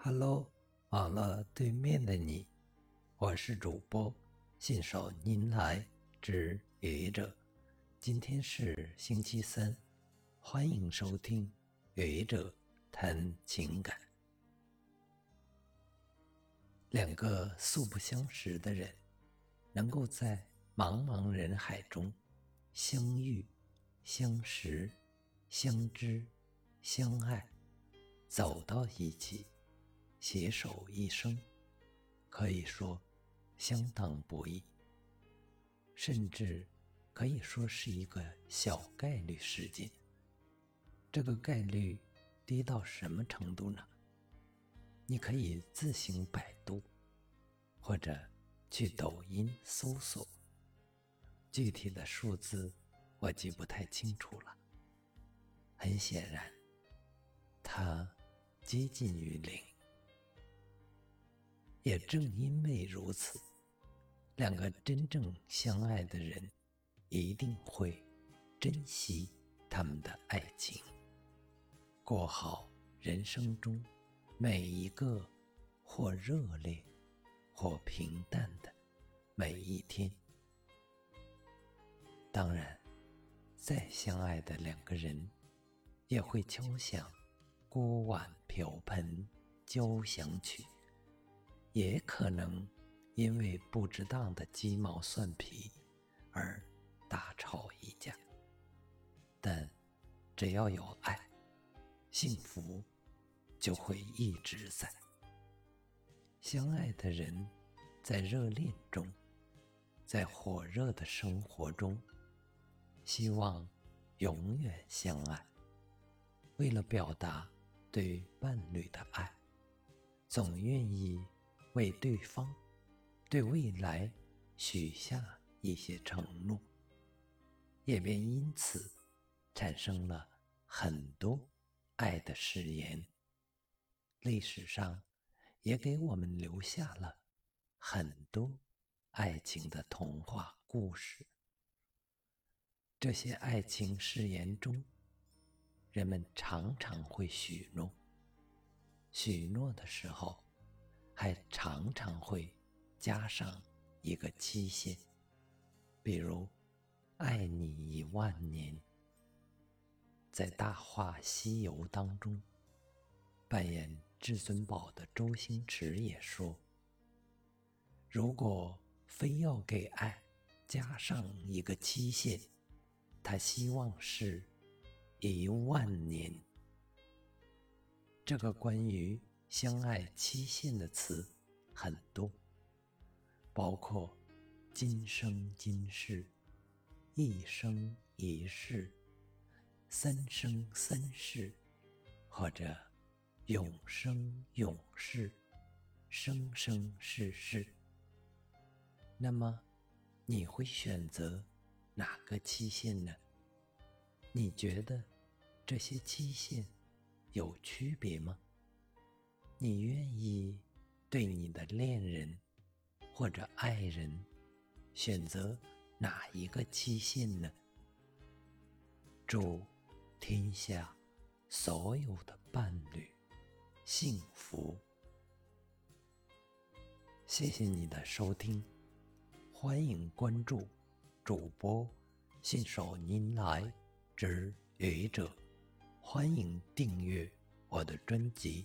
Hello，网络对面的你，我是主播信手拈来之愚者。今天是星期三，欢迎收听愚者谈情感。两个素不相识的人，能够在茫茫人海中相遇、相识、相知、相爱，走到一起。携手一生，可以说相当不易，甚至可以说是一个小概率事件。这个概率低到什么程度呢？你可以自行百度，或者去抖音搜索，具体的数字我记不太清楚了。很显然，它接近于零。也正因为如此，两个真正相爱的人一定会珍惜他们的爱情，过好人生中每一个或热烈或平淡的每一天。当然，再相爱的两个人也会敲响锅碗瓢盆交响曲。也可能因为不值当的鸡毛蒜皮而大吵一架，但只要有爱，幸福就会一直在。相爱的人在热恋中，在火热的生活中，希望永远相爱。为了表达对伴侣的爱，总愿意。为对方对未来许下一些承诺，也便因此产生了很多爱的誓言。历史上也给我们留下了很多爱情的童话故事。这些爱情誓言中，人们常常会许诺，许诺的时候。还常常会加上一个期限，比如“爱你一万年”。在《大话西游》当中，扮演至尊宝的周星驰也说：“如果非要给爱加上一个期限，他希望是一万年。”这个关于。相爱期限的词很多，包括今生今世、一生一世、三生三世，或者永生永世、生生世世。那么，你会选择哪个期限呢？你觉得这些期限有区别吗？你愿意对你的恋人或者爱人选择哪一个期限呢？祝天下所有的伴侣幸福！谢谢你的收听，欢迎关注主播信手拈来之愚者，欢迎订阅我的专辑。